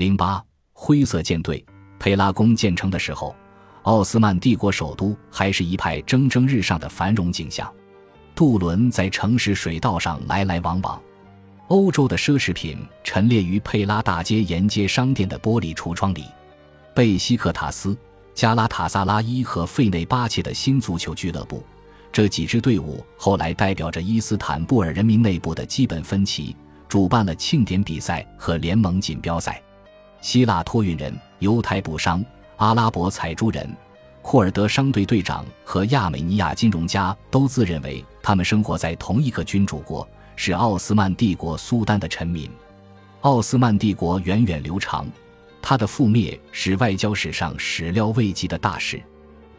零八灰色舰队，佩拉宫建成的时候，奥斯曼帝国首都还是一派蒸蒸日上的繁荣景象，渡轮在城市水道上来来往往，欧洲的奢侈品陈列于佩拉大街沿街商店的玻璃橱窗里，贝西克塔斯、加拉塔萨拉伊和费内巴切的新足球俱乐部。这几支队伍后来代表着伊斯坦布尔人民内部的基本分歧，主办了庆典比赛和联盟锦标赛。希腊托运人、犹太布商、阿拉伯采珠人、库尔德商队队长和亚美尼亚金融家都自认为他们生活在同一个君主国，是奥斯曼帝国苏丹的臣民。奥斯曼帝国源远流长，它的覆灭是外交史上始料未及的大事，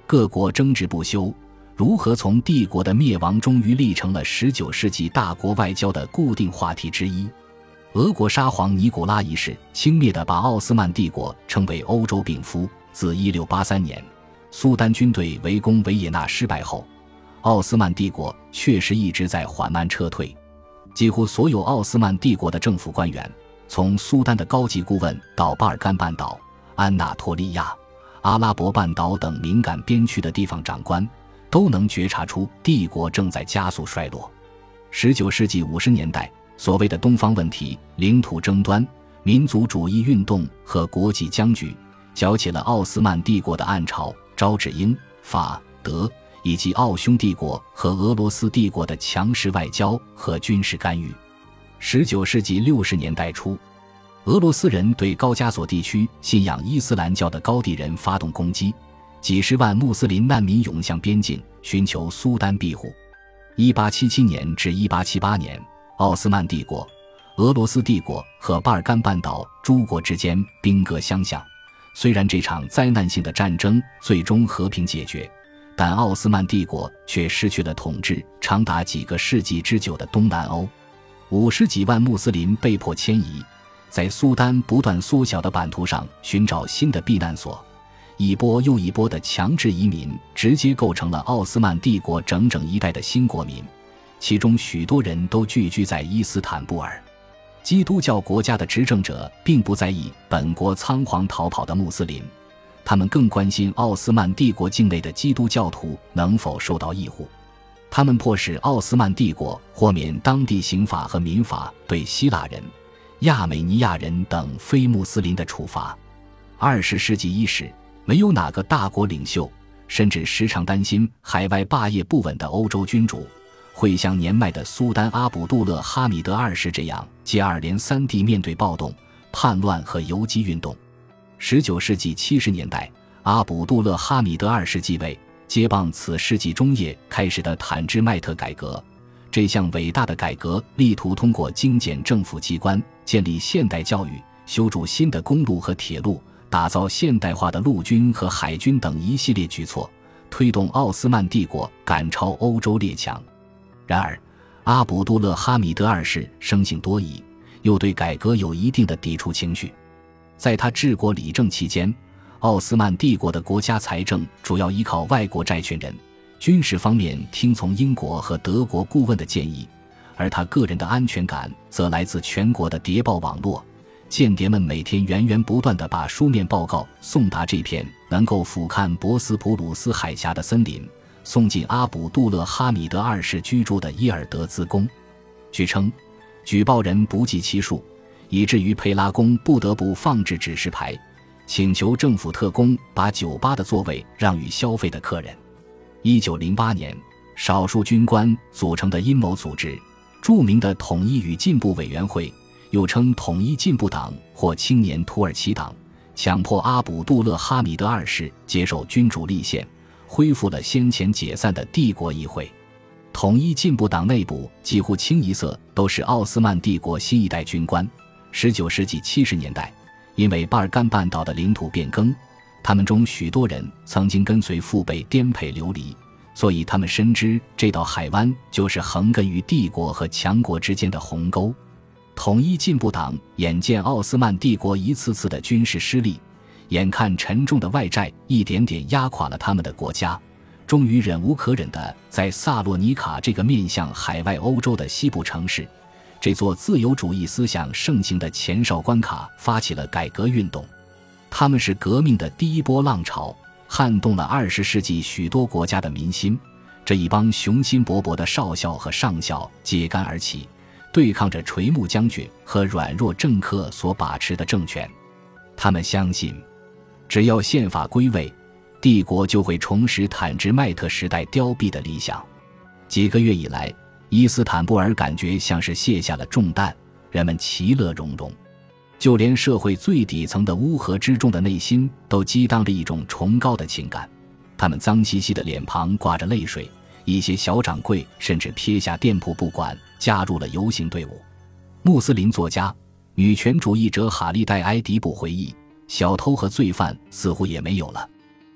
各国争执不休。如何从帝国的灭亡终于立成了十九世纪大国外交的固定话题之一？俄国沙皇尼古拉一世轻蔑地把奥斯曼帝国称为“欧洲病夫”。自一六八三年苏丹军队围攻维也纳失败后，奥斯曼帝国确实一直在缓慢撤退。几乎所有奥斯曼帝国的政府官员，从苏丹的高级顾问到巴尔干半岛、安纳托利亚、阿拉伯半岛等敏感边区的地方长官。都能觉察出帝国正在加速衰落。十九世纪五十年代，所谓的东方问题、领土争端、民族主义运动和国际僵局，搅起了奥斯曼帝国的暗潮，招致英、法、德以及奥匈帝国和俄罗斯帝国的强势外交和军事干预。十九世纪六十年代初，俄罗斯人对高加索地区信仰伊斯兰教的高地人发动攻击。几十万穆斯林难民涌向边境，寻求苏丹庇护。1877年至1878年，奥斯曼帝国、俄罗斯帝国和巴尔干半岛诸国之间兵戈相向。虽然这场灾难性的战争最终和平解决，但奥斯曼帝国却失去了统治长达几个世纪之久的东南欧。五十几万穆斯林被迫迁移，在苏丹不断缩小的版图上寻找新的避难所。一波又一波的强制移民，直接构成了奥斯曼帝国整整一代的新国民，其中许多人都聚居在伊斯坦布尔。基督教国家的执政者并不在意本国仓皇逃跑的穆斯林，他们更关心奥斯曼帝国境内的基督教徒能否受到庇护。他们迫使奥斯曼帝国豁免当地刑法和民法对希腊人、亚美尼亚人等非穆斯林的处罚。二十世纪伊始。没有哪个大国领袖，甚至时常担心海外霸业不稳的欧洲君主，会像年迈的苏丹阿卜杜勒哈米德二世这样接二连三地面对暴动、叛乱和游击运动。十九世纪七十年代，阿卜杜勒哈米德二世继位，接棒此世纪中叶开始的坦之迈特改革。这项伟大的改革力图通过精简政府机关、建立现代教育、修筑新的公路和铁路。打造现代化的陆军和海军等一系列举措，推动奥斯曼帝国赶超欧洲列强。然而，阿卜杜勒哈米德二世生性多疑，又对改革有一定的抵触情绪。在他治国理政期间，奥斯曼帝国的国家财政主要依靠外国债权人，军事方面听从英国和德国顾问的建议，而他个人的安全感则来自全国的谍报网络。间谍们每天源源不断地把书面报告送达这片能够俯瞰博斯普鲁斯海峡的森林，送进阿卜杜勒哈米德二世居住的伊尔德兹宫。据称，举报人不计其数，以至于佩拉宫不得不放置指示牌，请求政府特工把酒吧的座位让与消费的客人。一九零八年，少数军官组成的阴谋组织——著名的统一与进步委员会。又称统一进步党或青年土耳其党，强迫阿卜杜勒哈米德二世接受君主立宪，恢复了先前解散的帝国议会。统一进步党内部几乎清一色都是奥斯曼帝国新一代军官。十九世纪七十年代，因为巴尔干半岛的领土变更，他们中许多人曾经跟随父辈颠沛流离，所以他们深知这道海湾就是横亘于帝国和强国之间的鸿沟。统一进步党眼见奥斯曼帝国一次次的军事失利，眼看沉重的外债一点点压垮了他们的国家，终于忍无可忍的在萨洛尼卡这个面向海外欧洲的西部城市，这座自由主义思想盛行的前哨关卡发起了改革运动。他们是革命的第一波浪潮，撼动了二十世纪许多国家的民心。这一帮雄心勃勃的少校和上校揭竿而起，对抗着垂暮将军和软弱政客所把持的政权。他们相信，只要宪法归位，帝国就会重拾坦之麦特时代凋敝的理想。几个月以来，伊斯坦布尔感觉像是卸下了重担，人们其乐融融，就连社会最底层的乌合之众的内心都激荡着一种崇高的情感。他们脏兮兮的脸庞挂着泪水，一些小掌柜甚至撇下店铺不管，加入了游行队伍。穆斯林作家、女权主义者哈利戴埃迪布回忆：“小偷和罪犯似乎也没有了，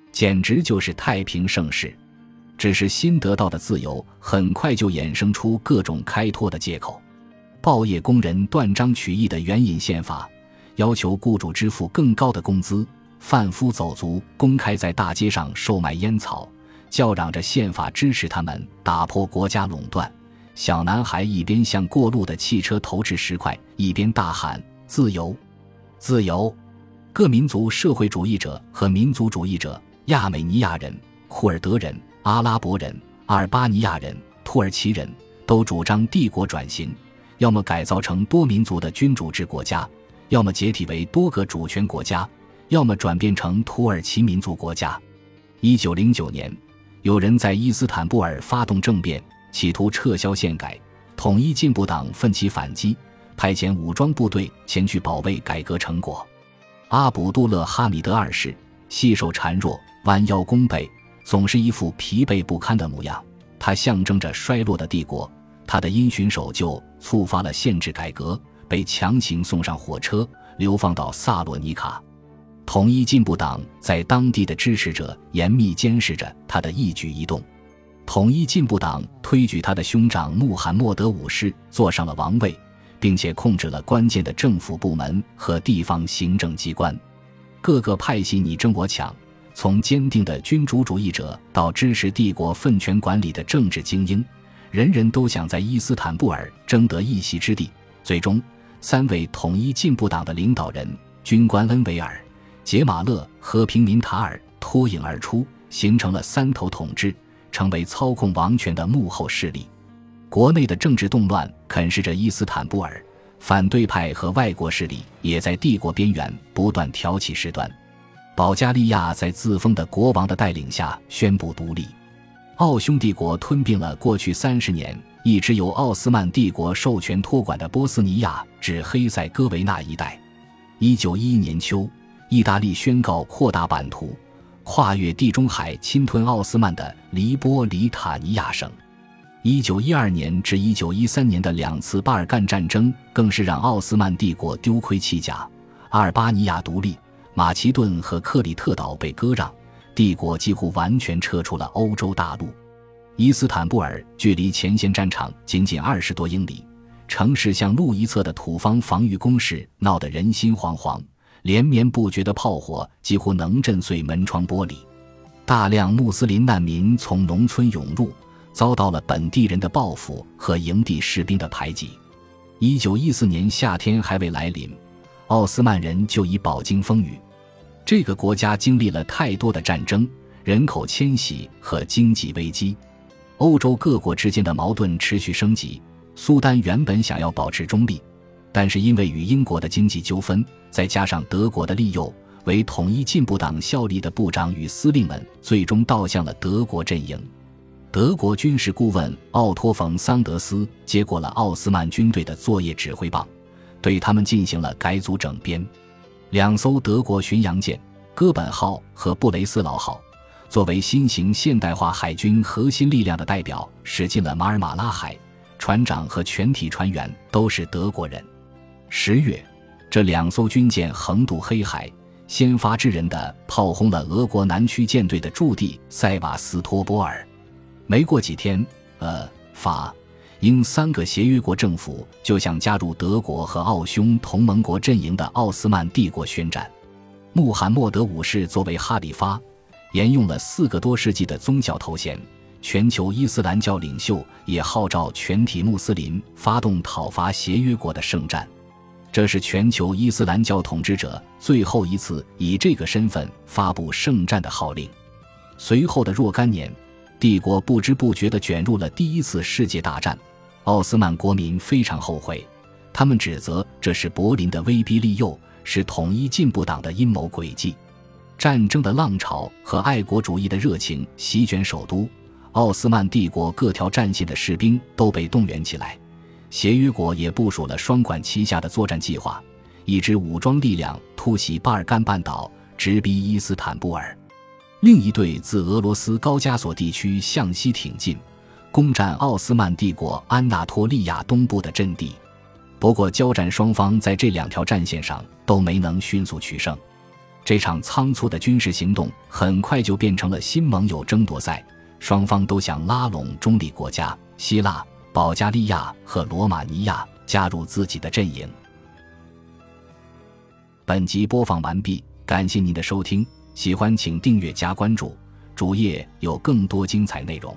简直就是太平盛世。只是新得到的自由，很快就衍生出各种开脱的借口。报业工人断章取义的援引宪法，要求雇主支付更高的工资。”贩夫走卒公开在大街上售卖烟草，叫嚷着宪法支持他们打破国家垄断。小男孩一边向过路的汽车投掷石块，一边大喊：“自由，自由！”各民族社会主义者和民族主义者、亚美尼亚人、库尔德人、阿拉伯人、阿尔巴尼亚人、土耳其人都主张帝国转型，要么改造成多民族的君主制国家，要么解体为多个主权国家。要么转变成土耳其民族国家。一九零九年，有人在伊斯坦布尔发动政变，企图撤销宪改。统一进步党奋起反击，派遣武装部队前去保卫改革成果。阿卜杜勒哈米德二世细瘦孱弱，弯腰弓背，总是一副疲惫不堪的模样。他象征着衰落的帝国。他的因循守旧触发了宪制改革，被强行送上火车，流放到萨洛尼卡。统一进步党在当地的支持者严密监视着他的一举一动。统一进步党推举他的兄长穆罕默德五世坐上了王位，并且控制了关键的政府部门和地方行政机关。各个派系你争我抢，从坚定的君主主义者到支持帝国分权管理的政治精英，人人都想在伊斯坦布尔争得一席之地。最终，三位统一进步党的领导人军官恩维尔。杰马勒和平民塔尔脱颖而出，形成了三头统治，成为操控王权的幕后势力。国内的政治动乱啃噬着伊斯坦布尔，反对派和外国势力也在帝国边缘不断挑起事端。保加利亚在自封的国王的带领下宣布独立。奥匈帝国吞并了过去三十年一直由奥斯曼帝国授权托管的波斯尼亚至黑塞哥维那一带。一九一一年秋。意大利宣告扩大版图，跨越地中海侵吞奥斯曼的黎波里塔尼亚省。一九一二年至一九一三年的两次巴尔干战争更是让奥斯曼帝国丢盔弃甲。阿尔巴尼亚独立，马其顿和克里特岛被割让，帝国几乎完全撤出了欧洲大陆。伊斯坦布尔距离前线战场仅仅二十多英里，城市向路一侧的土方防御工事闹得人心惶惶。连绵不绝的炮火几乎能震碎门窗玻璃，大量穆斯林难民从农村涌入，遭到了本地人的报复和营地士兵的排挤。一九一四年夏天还未来临，奥斯曼人就已饱经风雨。这个国家经历了太多的战争、人口迁徙和经济危机，欧洲各国之间的矛盾持续升级。苏丹原本想要保持中立。但是因为与英国的经济纠纷，再加上德国的利诱，为统一进步党效力的部长与司令们最终倒向了德国阵营。德国军事顾问奥托·冯·桑德斯接过了奥斯曼军队的作业指挥棒，对他们进行了改组整编。两艘德国巡洋舰“哥本号”和“布雷斯劳号”作为新型现代化海军核心力量的代表，驶进了马尔马拉海，船长和全体船员都是德国人。十月，这两艘军舰横渡黑海，先发制人的炮轰了俄国南区舰队的驻地塞瓦斯托波尔。没过几天，呃，法、英三个协约国政府就向加入德国和奥匈同盟国阵营的奥斯曼帝国宣战。穆罕默德五世作为哈里发，沿用了四个多世纪的宗教头衔，全球伊斯兰教领袖也号召全体穆斯林发动讨伐协约国的圣战。这是全球伊斯兰教统治者最后一次以这个身份发布圣战的号令。随后的若干年，帝国不知不觉地卷入了第一次世界大战。奥斯曼国民非常后悔，他们指责这是柏林的威逼利诱，是统一进步党的阴谋诡计。战争的浪潮和爱国主义的热情席卷首都，奥斯曼帝国各条战线的士兵都被动员起来。协约国也部署了双管齐下的作战计划，一支武装力量突袭巴尔干半岛，直逼伊斯坦布尔；另一队自俄罗斯高加索地区向西挺进，攻占奥斯曼帝国安纳托利亚东部的阵地。不过，交战双方在这两条战线上都没能迅速取胜。这场仓促的军事行动很快就变成了新盟友争夺赛，双方都想拉拢中立国家希腊。保加利亚和罗马尼亚加入自己的阵营。本集播放完毕，感谢您的收听，喜欢请订阅加关注，主页有更多精彩内容。